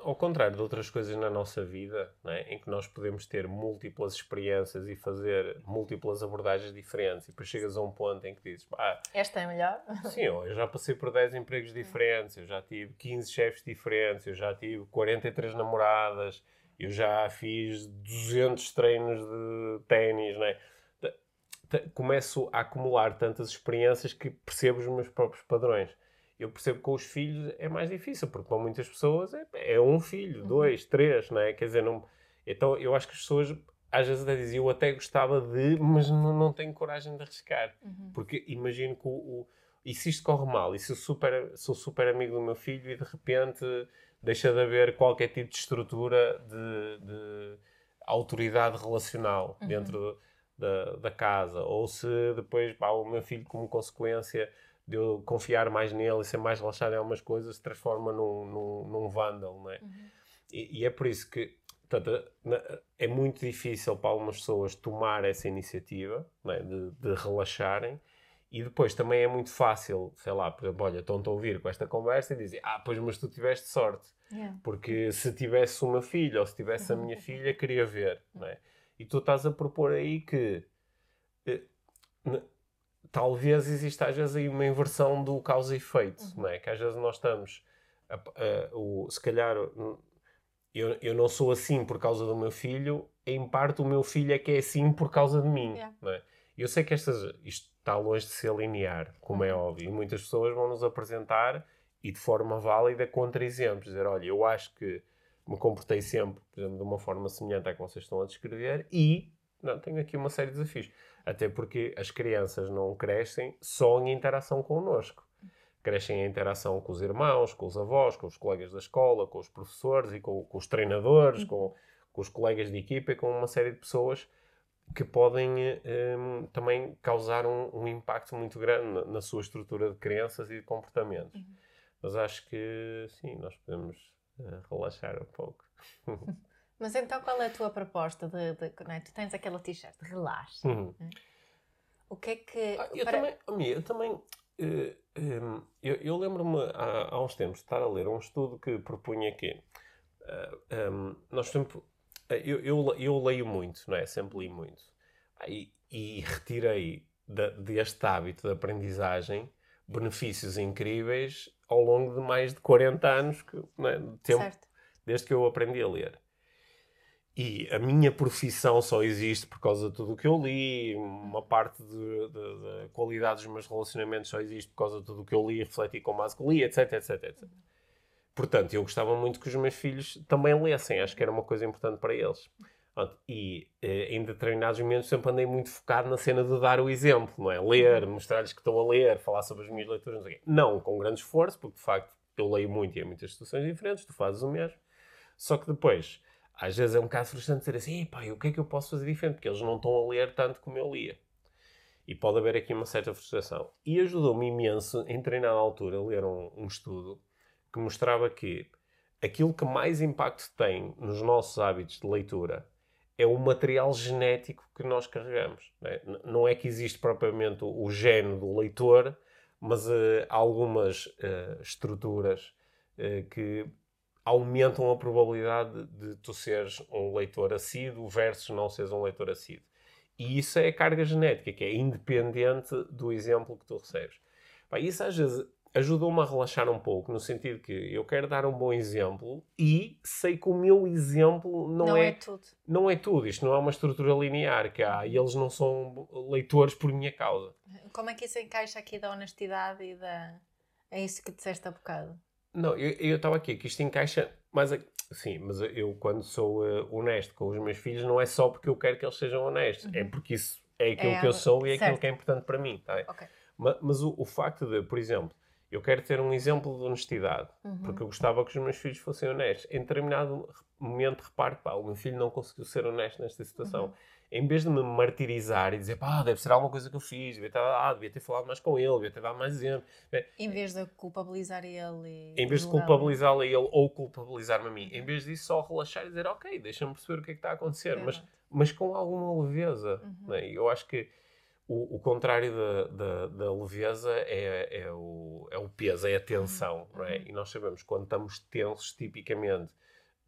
ao contrário de outras coisas na nossa vida, é? em que nós podemos ter múltiplas experiências e fazer múltiplas abordagens diferentes, e depois chegas a um ponto em que dizes, ah, esta é melhor. Sim, eu já passei por 10 empregos diferentes, eu já tive 15 chefes diferentes, eu já tive 43 namoradas eu já fiz 200 treinos de ténis, né? Começo a acumular tantas experiências que percebo os meus próprios padrões. Eu percebo que com os filhos é mais difícil, porque para muitas pessoas é, é um filho, uhum. dois, três, né? Quer dizer, não... Então eu acho que as pessoas às vezes até diziam, eu até gostava de, mas não, não tenho coragem de arriscar. Uhum. Porque imagino que o, o, E se isto corre mal? E se eu super, sou super amigo do meu filho e de repente deixa de haver qualquer tipo de estrutura de, de autoridade relacional uhum. dentro da, da, casa. Ou se depois pá, o meu filho, como consequência de eu confiar mais nele e ser mais relaxado em algumas coisas, se transforma num, num, num vândalo. Não é? Uhum. E, e, é por isso que portanto, é muito difícil para algumas pessoas tomar essa iniciativa é? de, de relaxarem e depois também é muito fácil, sei lá, por exemplo, olha, estão-te a ouvir com esta conversa e dizem, ah, pois, mas tu tiveste sorte. Yeah. Porque se tivesse uma filha ou se tivesse a minha uhum. filha, queria ver, não é? E tu estás a propor aí que eh, talvez exista às vezes aí uma inversão do causa e efeito, uhum. não é? Que às vezes nós estamos, a, a, o, se calhar, eu, eu não sou assim por causa do meu filho, em parte o meu filho é que é assim por causa de mim, yeah. não é? Eu sei que estas, isto está longe de ser linear, como é uhum. óbvio. E muitas pessoas vão nos apresentar e de forma válida contra-exemplos. Dizer, olha, eu acho que me comportei sempre, por exemplo, de uma forma semelhante à que vocês estão a descrever e não, tenho aqui uma série de desafios. Até porque as crianças não crescem só em interação connosco. Crescem em interação com os irmãos, com os avós, com os colegas da escola, com os professores e com, com os treinadores, uhum. com, com os colegas de equipa e com uma série de pessoas que podem um, também causar um, um, impacto muito grande na, na, sua estrutura de crenças e de comportamentos. Uhum. Mas acho que sim, nós podemos uh, relaxar um pouco. Mas então qual é a tua proposta? De, de é? Tu tens aquela t-shirt, relaxa. Uhum. Né? O que é que. Ah, eu, para... também, eu também. Uh, eh, um, eu, eu lembro-me há, há, uns tempos de estar a ler um estudo que propunha que uh, nós sempre eu, eu, eu, leio muito, não é? Sempre li muito. E, e retirei de, deste hábito de aprendizagem benefícios incríveis ao longo de mais de 40 anos que, é? de tempo, certo. desde que eu aprendi a ler. E a minha profissão só existe por causa de tudo o que eu li, uma parte da qualidade dos meus relacionamentos só existe por causa de tudo o que eu li, refleti com mais que li, etc, etc, etc. Portanto, eu gostava muito que os meus filhos também lessem, acho que era uma coisa importante para eles. E eh, em determinados momentos sempre andei muito focado na cena de dar o exemplo, não é? Ler, mostrar-lhes que estou a ler, falar sobre as minhas leituras, não sei quê. Não com grande esforço, porque de facto eu leio muito e em muitas situações diferentes, tu fazes o mesmo. Só que depois, às vezes é um bocado frustrante dizer assim, pá, o que é que eu posso fazer diferente? Porque eles não estão a ler tanto como eu lia. E pode haver aqui uma certa frustração. E ajudou-me imenso, em treinar na altura, a ler um, um estudo que mostrava que aquilo que mais impacto tem nos nossos hábitos de leitura é o material genético que nós carregamos. Não é, não é que existe propriamente o, gene do leitor, mas uh, algumas uh, estruturas uh, que aumentam a probabilidade de tu seres um leitor assíduo versus não seres um leitor assíduo. E isso é a carga genética, que é independente do exemplo que tu recebes. Pá, isso às vezes ajudou-me a relaxar um pouco, no sentido que eu quero dar um bom exemplo e sei que o meu exemplo não, não é, é, tudo. Não é tudo. Isto não é uma estrutura linear que há e eles não são leitores por minha causa. Como é que isso encaixa aqui da honestidade e da. É isso que disseste há bocado? Não, eu estava aqui, que isto encaixa, mas sim, mas eu quando sou uh, honesto com os meus filhos não é só porque eu quero que eles sejam honestos, é uhum. é porque isso é aquilo é que eu sou e é certo. aquilo que é importante para mim, tá? Okay. Mas, mas o, o, facto de, por exemplo, eu quero ter um exemplo de honestidade, uhum. porque eu gostava que os meus filhos fossem honestos. Em determinado momento, reparo, pá, o meu filho não conseguiu ser honesto nesta situação. Uhum. Em vez de me martirizar e dizer, pá, deve ser alguma coisa que eu fiz, devia ter, ah, devia ter falado mais com ele, devia ter dado mais exemplo. Em vez de culpabilizar ele. Em vez de culpabilizá-lo a ele ou culpabilizar-me a mim. Em vez disso, só relaxar e dizer, ok, deixa-me perceber o que é que está a acontecer, mas, mas com alguma leveza. Uhum. Né? Eu acho que o, o contrário da, da, da, leveza é, é, o, é o peso, é a tensão. Uhum. É? E nós sabemos que quando estamos tensos, tipicamente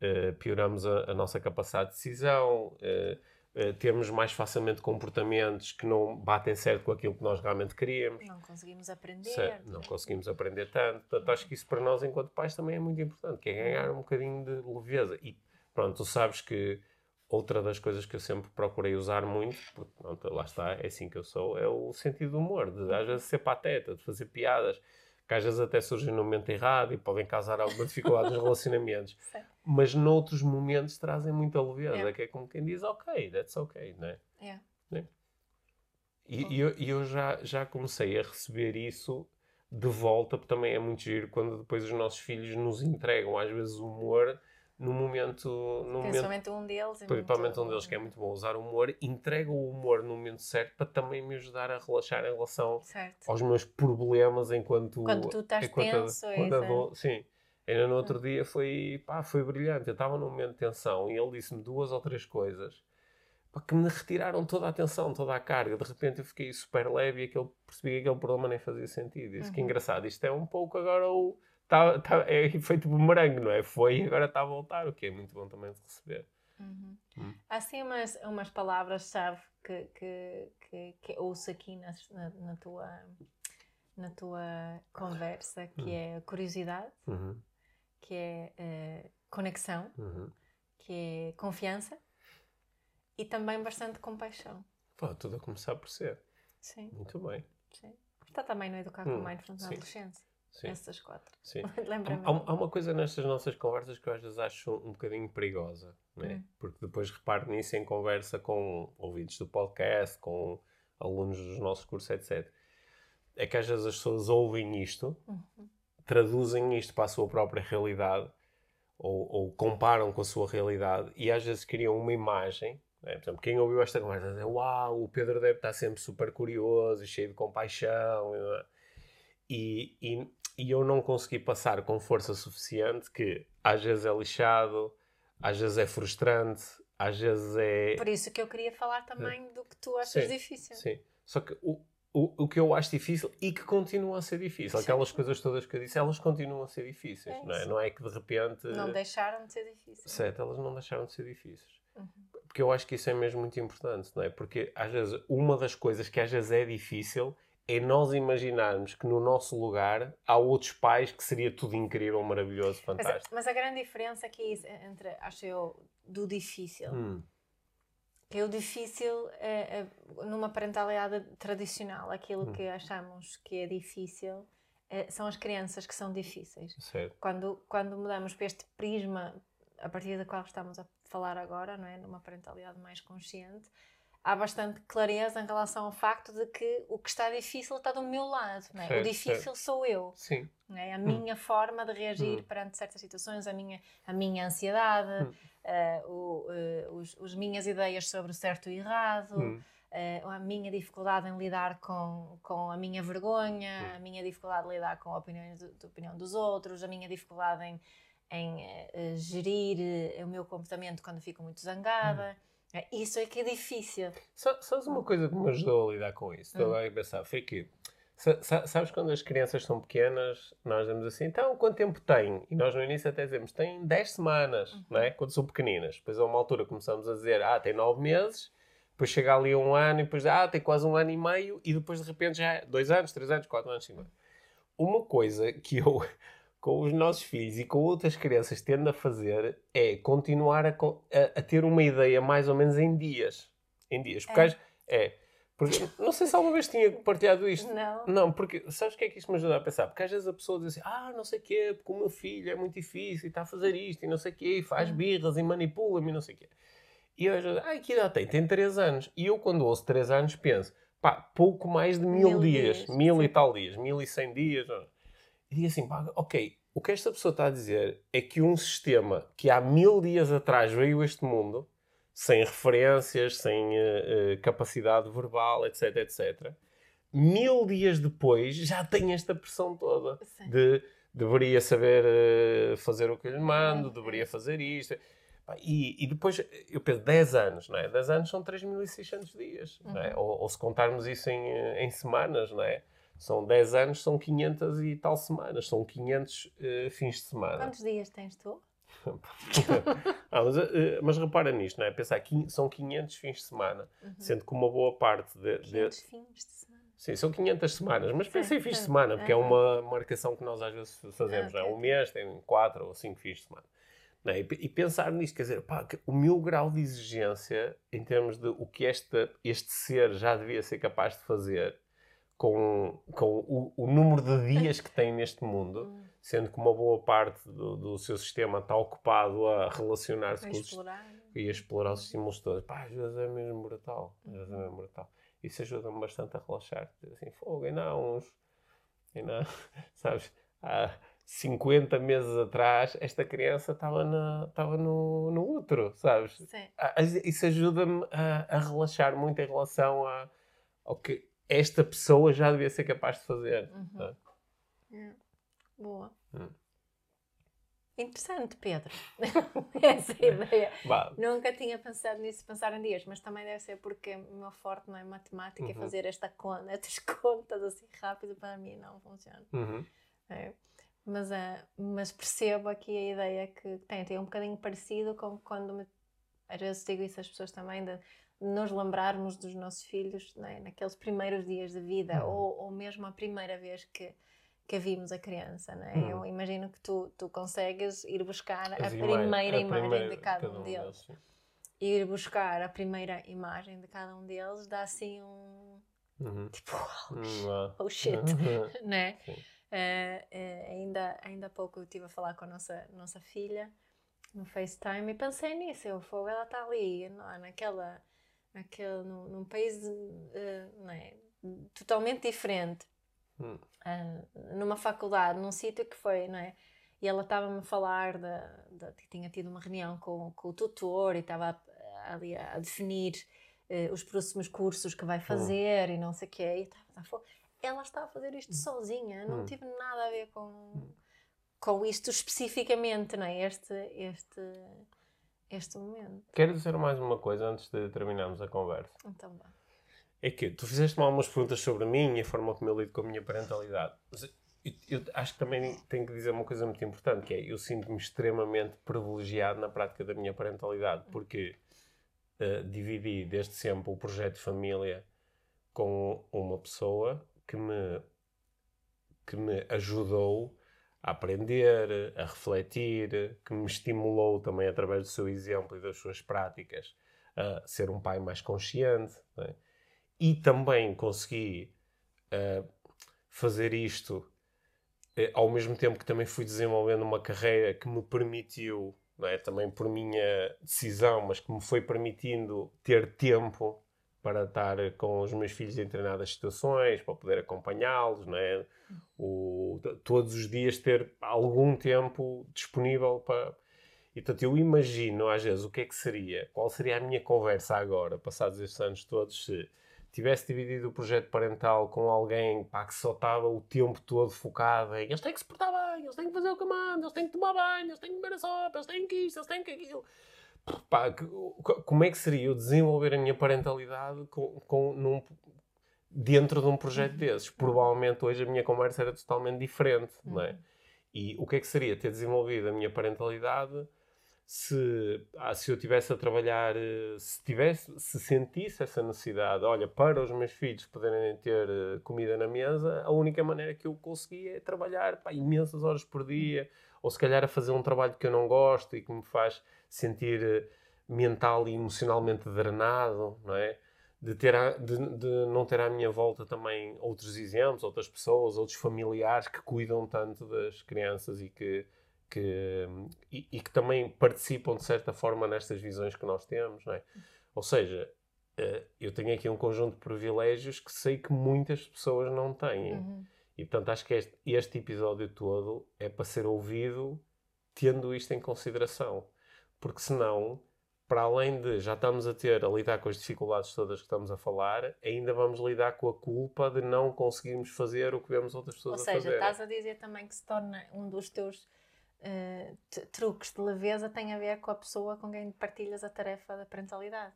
uh, pioramos a, a, nossa capacidade de decisão, uh, uh, temos mais facilmente comportamentos que não batem certo com aquilo que nós realmente queríamos. Não conseguimos aprender. Certo, não conseguimos aprender tanto. Portanto, acho que isso para nós, enquanto pais, também é muito importante, que é ganhar um bocadinho de leveza. E pronto, tu sabes que Outra das coisas que eu sempre procurei usar muito, porque pronto, lá está, é assim que eu sou, é o sentido do humor, de às vezes ser pateta, de fazer piadas, que às vezes até surgem no momento errado e podem causar alguma dificuldade nos relacionamentos. Mas noutros momentos trazem muita leveza, yeah. que é como quem diz, ok, that's ok, não é? Yeah. É? E, e, eu, e eu já, já comecei a receber isso de volta, porque também é muito giro quando depois os nossos filhos nos entregam às vezes humor no momento. No principalmente momento, um deles. É principalmente um deles, que é muito bom usar o humor, entrega o humor no momento certo para também me ajudar a relaxar em relação certo. aos meus problemas enquanto. Quando tu estás enquanto, tenso, quando é Sim. Ainda no outro hum. dia foi, pá, foi brilhante. Eu estava num momento de tensão e ele disse-me duas ou três coisas pá, que me retiraram toda a atenção, toda a carga. De repente eu fiquei super leve e aquele, percebi que aquele problema nem fazia sentido. Disse uhum. que engraçado, isto é um pouco agora o tá, tá, é feito bumerangue, não é? Foi e agora está a voltar, o que é muito bom também de receber. Uhum. Hum. Há assim umas, umas palavras-chave que, que, que, que ouço aqui na, na, tua, na tua conversa, que uhum. é curiosidade, uhum. que é uh, conexão, uhum. que é confiança e também bastante compaixão. Pô, tudo a começar por ser. Sim. Muito bem. Sim. Está também no Educar com hum, Mindfulness na adolescência. Sim. Essas quatro. Sim. há, há, uma coisa nestas nossas conversas que eu às vezes acho um bocadinho perigosa, né? Hum. porque depois reparo nisso em conversa com ouvintes do podcast, com alunos dos nossos cursos, etc. É que às vezes as pessoas ouvem isto, uhum. traduzem isto para a sua própria realidade ou, ou, comparam com a sua realidade e às vezes criam uma imagem. Né? Por exemplo, quem ouviu esta conversa diz: Uau, o Pedro deve estar sempre super curioso e cheio de compaixão. E, e, e eu não consegui passar com força suficiente que às vezes é lixado, às vezes é frustrante, às vezes é. Por isso que eu queria falar também do que tu achas sim, difícil. Sim. Só que o, o, o que eu acho difícil e que continua a ser difícil, sim. aquelas coisas todas que eu disse, elas continuam a ser difíceis, é não é? Não é que de repente. Não deixaram de ser difíceis. Certo, elas não deixaram de ser difíceis. Uhum. Porque eu acho que isso é mesmo muito importante, não é? Porque às vezes uma das coisas que às vezes é difícil é nós imaginarmos que no nosso lugar há outros pais que seria tudo incrível, maravilhoso, fantástico. Mas, mas a grande diferença aqui é entre, acho eu, do difícil. Hum. Que é o difícil é, é, numa parentalidade tradicional, aquilo hum. que achamos que é difícil é, são as crianças que são difíceis. Certo. Quando, quando mudamos para este prisma a partir da qual estamos a falar agora, não é? Numa parentalidade mais consciente, há bastante clareza em relação ao facto de que o que está difícil está do meu lado. É? Certo, o difícil certo. sou eu. Sim. É? A hum. minha forma de reagir hum. perante certas situações, a minha, a minha ansiedade, hum. uh, o, uh, os, os minhas ideias sobre o certo e errado. Uh, a minha dificuldade em lidar com, com a minha vergonha, hum. a minha dificuldade de lidar com a opinião, a opinião dos outros, a minha dificuldade em, em gerir o meu comportamento quando fico muito zangada. Hum. É, isso é que é difícil. Só, sabes uma coisa que me ajudou a lidar com isso? Estou hum. a pensar, foi que Sabes quando as crianças são pequenas, nós dizemos assim, então quanto tempo tem? E nós no início até dizemos, tem 10 semanas, uhum. não é? Quando são pequeninas. Depois a uma altura começamos a dizer, ah, tem 9 meses, depois chega ali um ano e depois, ah, tem quase um ano e meio e depois de repente já é 2 anos, 3 anos, 4 anos, 5 anos. Uma coisa que eu, com os nossos filhos e com outras crianças, tendo a fazer é continuar a, a, a ter uma ideia mais ou menos em dias. Em dias. Porque é. é porque, não sei se alguma vez tinha partilhado isto. Não. Não, porque sabes o que é que isto me ajuda a pensar? Porque às vezes a pessoa diz assim, ah, não sei o quê, porque o meu filho é muito difícil e está a fazer isto e não sei o quê, e faz hum. birras e manipula-me e não sei o quê. E eu, ah, que idade tem? Tem 3 anos. E eu, quando ouço 3 anos, penso, pá, pouco mais de mil, mil dias, dias, mil e tal dias, mil e cem dias. E digo assim, pá, ok, o que esta pessoa está a dizer é que um sistema que há mil dias atrás veio a este mundo sem referências, sem uh, uh, capacidade verbal, etc, etc. Mil dias depois já tem esta pressão toda Sim. de deveria saber uh, fazer o que eu lhe mando, deveria fazer isto. E, e, depois, eu penso, 10 anos, não é? 10 anos são 3.600 dias, uhum. não é? Uhum. Ou, ou, se contarmos isso em, em semanas, não é? São 10 anos, são 500 e tal semanas, são 500 uh, fins de semana. Quantos dias tens tu? ah, mas, eh, mas, repara nisto, não é? Pensar que são 500 fins de semana, uhum. sendo que uma boa parte de, 500 de... fins de semana. Sim, são 500 semanas, mas pensei em fins de semana, porque é uma marcação que nós às vezes fazemos, não é? Um mês tem 4 ou 5 fins de semana. É? E, e, pensar nisto, quer dizer, pá, o meu grau de exigência em termos de o que este, este ser já devia ser capaz de fazer com, com o, o número de dias que tem neste mundo hum sendo que uma boa parte do, do seu sistema está ocupado a relacionar-se com explorar. Os, e a explorar os estímulos todos. Pá, às vezes é mesmo brutal. Às vezes é mesmo brutal. Isso ajuda-me bastante a relaxar. Assim, fogo, ainda há uns. Ainda, sabes, há 50 meses atrás, esta criança estava, no, no útero, sabes? Sim. Isso ajuda-me a, a, relaxar muito em relação a, ao que esta pessoa já devia ser capaz de fazer. Uhum. É. Boa. Hum. Interessante, Pedro. Essa ideia. Bah. Nunca tinha pensado nisso, pensar em dias, mas também deve ser porque o meu forte não é matemática uhum. e fazer esta conta, estas contas assim rápido para mim não funciona. Uhum. É. Mas, uh, mas percebo aqui a ideia que tem, tem um bocadinho parecido com quando me, às vezes digo isso às pessoas também, de nos lembrarmos dos nossos filhos né, naqueles primeiros dias de vida, uhum. ou, ou mesmo a primeira vez que que vimos a criança, é? Hum. Eu imagino que tu, tu consegues ir buscar As a primeira imagem primeira, de cada, cada um deles. deles ir buscar a primeira imagem de cada um deles dá assim um uhum. tipo wow, oh shit né uh, uh, ainda ainda há pouco eu estive a falar com a nossa nossa filha no FaceTime e pensei nisso eu fogo ela está ali não, é? naquela naquele num, num país uh, é? totalmente diferente hum. uh, numa faculdade, num sítio que foi, não é? E ela estava-me a falar de, de, que tinha tido uma reunião com, com o tutor e estava ali a, a definir uh, os próximos cursos que vai hum. fazer hum. e não sei o quê. E estava, ela está a fazer isto hum. sozinha, não hum. tive nada a ver com, hum. com isto especificamente, não é? Este, este, este momento. Quero dizer mais uma coisa antes de terminarmos a conversa. Então vá é que tu fizeste-me algumas perguntas sobre mim e a forma como eu lido com a minha parentalidade. Eu, eu acho que também tenho que dizer uma coisa muito importante, que é eu sinto-me extremamente privilegiado na prática da minha parentalidade, porque uh, dividi desde sempre o projeto de família com uma pessoa que me, que me ajudou a aprender, a refletir, que me estimulou também através do seu exemplo e das suas práticas a ser um pai mais consciente. É? e também consegui uh, fazer isto uh, ao mesmo tempo que também fui desenvolvendo uma carreira que me permitiu, é, também por minha decisão, mas que me foi permitindo ter tempo para estar com os meus filhos em determinadas situações, para poder acompanhá-los, não é? O, todos os dias ter algum tempo disponível para. E, portanto, eu imagino às vezes o que é que seria, qual seria a minha conversa agora, passados estes anos todos, se tivesse dividido o projeto parental com alguém pá, que só estava o tempo todo focado em eles têm que se portar bem, eles têm que fazer o que mando, eles têm que tomar banho, eles têm que comer a sopa, eles têm que isto, eles têm que aquilo. Pá, como é que seria eu desenvolver a minha parentalidade com, com, num, dentro de um projeto desses. Provavelmente hoje a minha conversa era totalmente diferente, não é? Uhum. E o que é que seria ter desenvolvido a minha parentalidade se, ah, se eu tivesse a trabalhar, eh, se tivesse, se sentisse essa necessidade, olha, para os meus filhos poderem ter eh, comida na mesa, a única maneira que eu conseguia é trabalhar pá, imensas horas por dia, ou se calhar a fazer um trabalho que eu não gosto e que me faz sentir eh, mental e emocionalmente drenado, não é? De, ter a, de, de não ter à minha volta também outros exemplos, outras pessoas, outros familiares que cuidam tanto das crianças e que que, e, e, que também participam de certa forma nestas visões que nós temos, não é? Ou seja, uh, eu tenho aqui um conjunto de privilégios que sei que muitas pessoas não têm. Uhum. E portanto acho que este, este episódio todo é para ser ouvido tendo isto em consideração. Porque senão, para além de já estamos a ter a lidar com as dificuldades todas que estamos a falar, ainda vamos lidar com a culpa de não conseguirmos fazer o que vemos outras pessoas Ou seja, a fazer. Ou seja, estás a dizer também que se torna um dos teus uh, truques de leveza tem a ver com a pessoa com quem partilhas a tarefa da parentalidade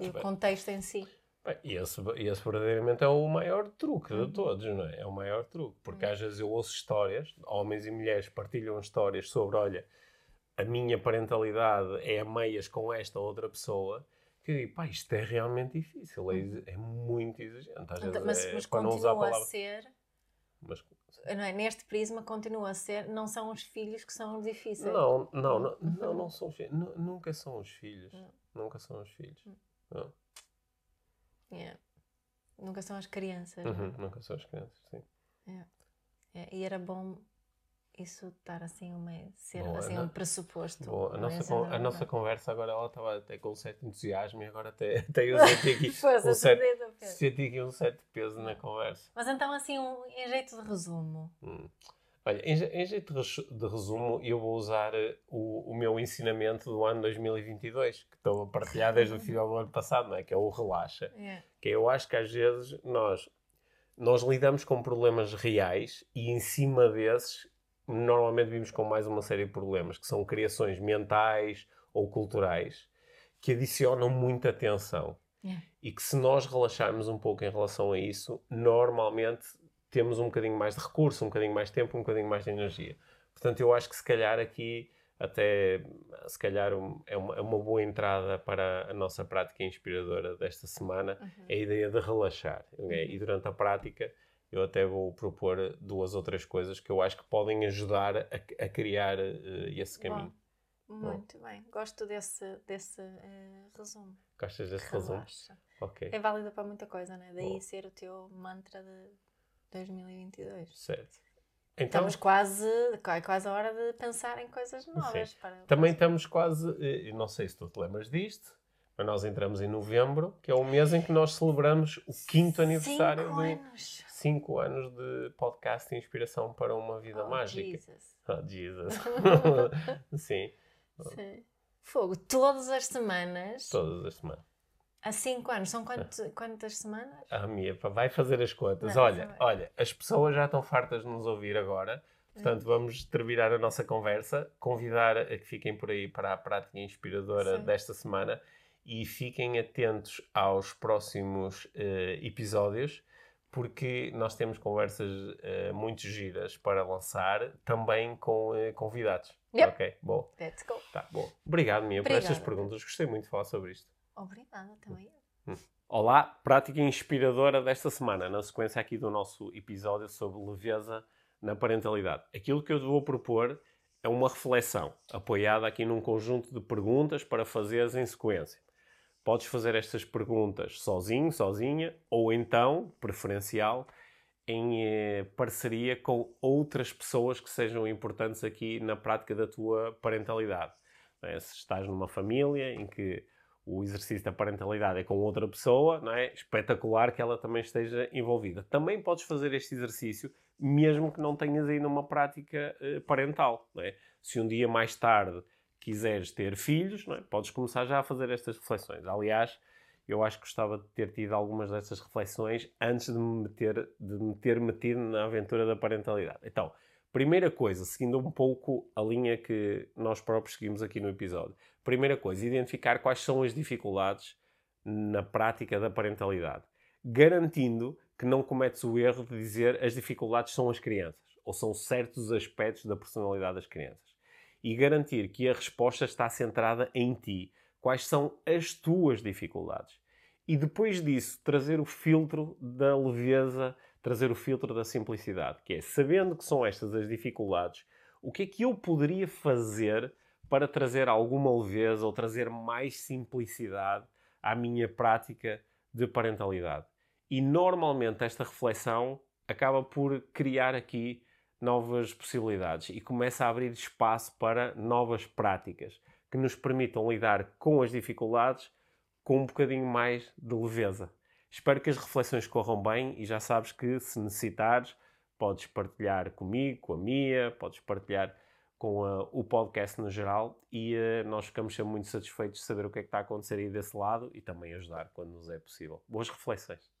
e Bem, o contexto em si. Bem, e esse, esse verdadeiramente é o maior truque uhum. de todos, não é? É o maior truque, porque uhum. às vezes eu ouço histórias, homens e mulheres partilham histórias sobre, olha, a minha parentalidade é a meias com esta outra pessoa, que eu digo, pá, isto é realmente difícil, é, é muito exigente. Às então, vezes mas, é, mas não usar a palavra... ser... Mas não é? neste prisma continua a ser, não são os filhos que são difíceis. Não, não, não, não, não são os filhos. Nunca são os filhos. Nunca são os filhos. Hum. Não. Yeah. Nunca são as crianças. Uhum, nunca são as crianças, sim. Yeah. Yeah. E era bom isso estar assim, uma, ser Boa, assim, um pressuposto. Boa. A, nossa, con a nossa conversa agora ela estava até com um certo entusiasmo e agora até, até eu senti aqui, um, certo, senti aqui um certo peso na conversa. Mas então, assim, um, em jeito de resumo. Hum. Olha, em, em, jeito de resumo, eu vou usar eh, o, o meu ensinamento do ano 2022, que estou a partilhar desde o final do ano passado, não é? que é o relaxa. Yeah. Que eu acho que às vezes nós, nós lidamos com problemas reais e em cima desses normalmente vimos com mais uma série de problemas, que são criações mentais ou culturais, que adicionam muita tensão. Yeah. E que se nós relaxarmos um pouco em relação a isso, normalmente temos um bocadinho mais de recurso, um bocadinho mais de tempo, um bocadinho mais de energia. Portanto, eu acho que se calhar aqui até se calhar é, uma, é, uma, boa entrada para a nossa prática inspiradora desta semana, uhum. é a ideia de relaxar. Okay? Uhum. E durante a prática eu até vou propor duas ou três coisas que eu acho que podem ajudar a, a criar uh, esse caminho. Bom, muito Bom. bem, gosto desse, desse uh, resumo. Gostas desse Relaxa. resumo? Ok. É válido para muita coisa, né? Daí Bom. ser o teu mantra de 2022. Certo. Então, estamos quase, é quase a hora de pensar em coisas novas. Para Também estamos quase, eh, não sei se tu te lembras disto, mas nós entramos em novembro, que é o mês em que nós celebramos o quinto aniversário Cinco do, anos cinco anos de podcast e inspiração para uma vida oh, mágica. Jesus. Oh, Jesus. Sim. Sim. Fogo, todas as semanas. Todas as semanas. Há cinco anos. São quantos, quantas semanas? Ah, minha, vai fazer as contas. Não, olha, olha, as pessoas já estão fartas de nos ouvir agora. Portanto, hum. vamos terminar a nossa conversa, convidar a que fiquem por aí para a prática inspiradora Sim. desta semana e fiquem atentos aos próximos uh, episódios porque nós temos conversas uh, muito giras para lançar, também com uh, convidados. Yep. Ok, bom. Let's go. Tá, bom. Obrigado, Mia, por estas perguntas. Gostei muito de falar sobre isto. Obrigada, também. Hum. Olá, prática inspiradora desta semana, na sequência aqui do nosso episódio sobre leveza na parentalidade. Aquilo que eu vou propor é uma reflexão, apoiada aqui num conjunto de perguntas para fazeres em sequência. Podes fazer estas perguntas sozinho, sozinha, ou então, preferencial, em eh, parceria com outras pessoas que sejam importantes aqui na prática da tua parentalidade. É? Se estás numa família em que o exercício da parentalidade é com outra pessoa, não é? espetacular que ela também esteja envolvida. Também podes fazer este exercício mesmo que não tenhas ainda uma prática eh, parental. É? Se um dia mais tarde quiseres ter filhos, é? podes começar já a fazer estas reflexões. Aliás, eu acho que gostava de ter tido algumas dessas reflexões antes de me, ter, de me ter metido na aventura da parentalidade. Então, primeira coisa, seguindo um pouco a linha que nós próprios seguimos aqui no episódio. Primeira coisa, identificar quais são as dificuldades na prática da parentalidade, garantindo que não cometes o erro de dizer as dificuldades são as crianças ou são certos aspectos da personalidade das crianças. E garantir que a resposta está centrada em ti. Quais são as tuas dificuldades? E depois disso, trazer o filtro da leveza, trazer o filtro da simplicidade, que é sabendo que são estas as dificuldades, o que é que eu poderia fazer para trazer alguma leveza ou trazer mais simplicidade à minha prática de parentalidade? E normalmente esta reflexão acaba por criar aqui novas possibilidades e começa a abrir espaço para novas práticas que nos permitam lidar com as dificuldades com um bocadinho mais de leveza. Espero que as reflexões corram bem e já sabes que se necessitares, podes partilhar comigo, com a Mia, podes partilhar com uh, o podcast no geral e uh, nós ficamos sempre muito satisfeitos de saber o que é que está a acontecer aí desse lado e também ajudar quando nos é possível. Boas reflexões!